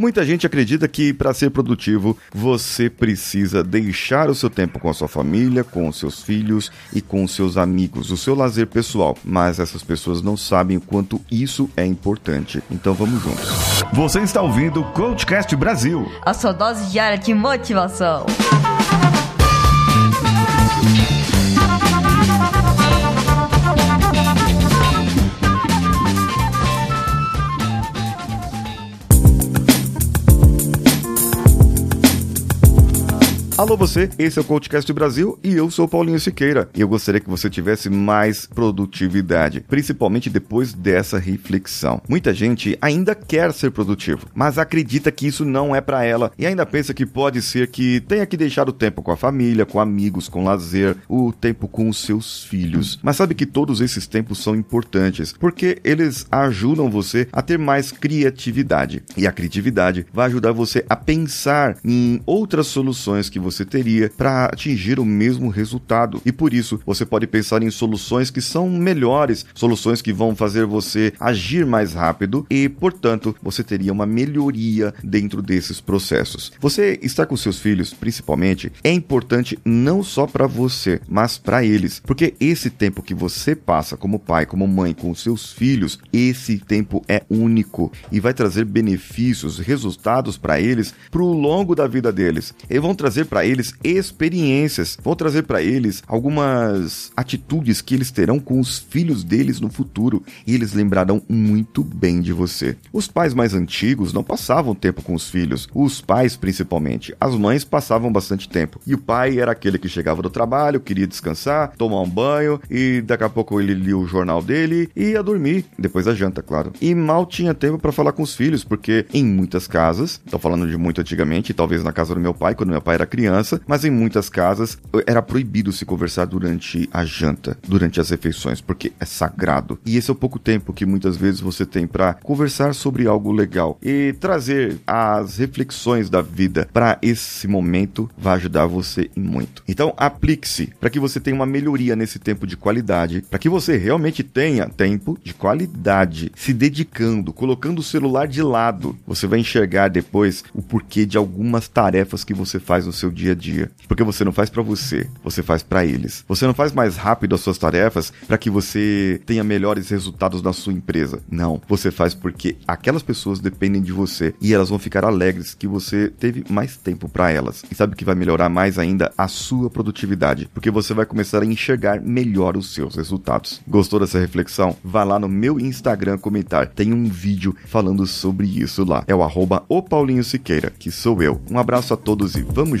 Muita gente acredita que para ser produtivo você precisa deixar o seu tempo com a sua família, com os seus filhos e com os seus amigos, o seu lazer pessoal. Mas essas pessoas não sabem o quanto isso é importante. Então vamos juntos. Você está ouvindo o Coachcast Brasil a sua dose diária de motivação. Alô você, esse é o Coachcast Brasil e eu sou Paulinho Siqueira. E eu gostaria que você tivesse mais produtividade, principalmente depois dessa reflexão. Muita gente ainda quer ser produtivo, mas acredita que isso não é para ela e ainda pensa que pode ser que tenha que deixar o tempo com a família, com amigos, com lazer, o tempo com os seus filhos. Mas sabe que todos esses tempos são importantes, porque eles ajudam você a ter mais criatividade. E a criatividade vai ajudar você a pensar em outras soluções que você você teria para atingir o mesmo resultado. E por isso, você pode pensar em soluções que são melhores, soluções que vão fazer você agir mais rápido e, portanto, você teria uma melhoria dentro desses processos. Você estar com seus filhos, principalmente, é importante não só para você, mas para eles, porque esse tempo que você passa como pai, como mãe com seus filhos, esse tempo é único e vai trazer benefícios, resultados para eles pro longo da vida deles. E vão trazer para para eles experiências, vou trazer para eles algumas atitudes que eles terão com os filhos deles no futuro e eles lembrarão muito bem de você. Os pais mais antigos não passavam tempo com os filhos, os pais principalmente. As mães passavam bastante tempo e o pai era aquele que chegava do trabalho, queria descansar, tomar um banho e daqui a pouco ele lia o jornal dele e ia dormir depois da janta, claro. E mal tinha tempo para falar com os filhos porque em muitas casas, estou falando de muito antigamente, talvez na casa do meu pai quando meu pai era criança criança, mas em muitas casas era proibido se conversar durante a janta, durante as refeições, porque é sagrado. E esse é o pouco tempo que muitas vezes você tem para conversar sobre algo legal e trazer as reflexões da vida para esse momento vai ajudar você em muito. Então, aplique-se para que você tenha uma melhoria nesse tempo de qualidade, para que você realmente tenha tempo de qualidade, se dedicando, colocando o celular de lado. Você vai enxergar depois o porquê de algumas tarefas que você faz no seu dia dia a dia, porque você não faz para você, você faz para eles. Você não faz mais rápido as suas tarefas para que você tenha melhores resultados na sua empresa. Não, você faz porque aquelas pessoas dependem de você e elas vão ficar alegres que você teve mais tempo para elas. E sabe o que vai melhorar mais ainda a sua produtividade, porque você vai começar a enxergar melhor os seus resultados. Gostou dessa reflexão? Vá lá no meu Instagram comentar. Tem um vídeo falando sobre isso lá. É o arroba o Paulinho Siqueira, que sou eu. Um abraço a todos e vamos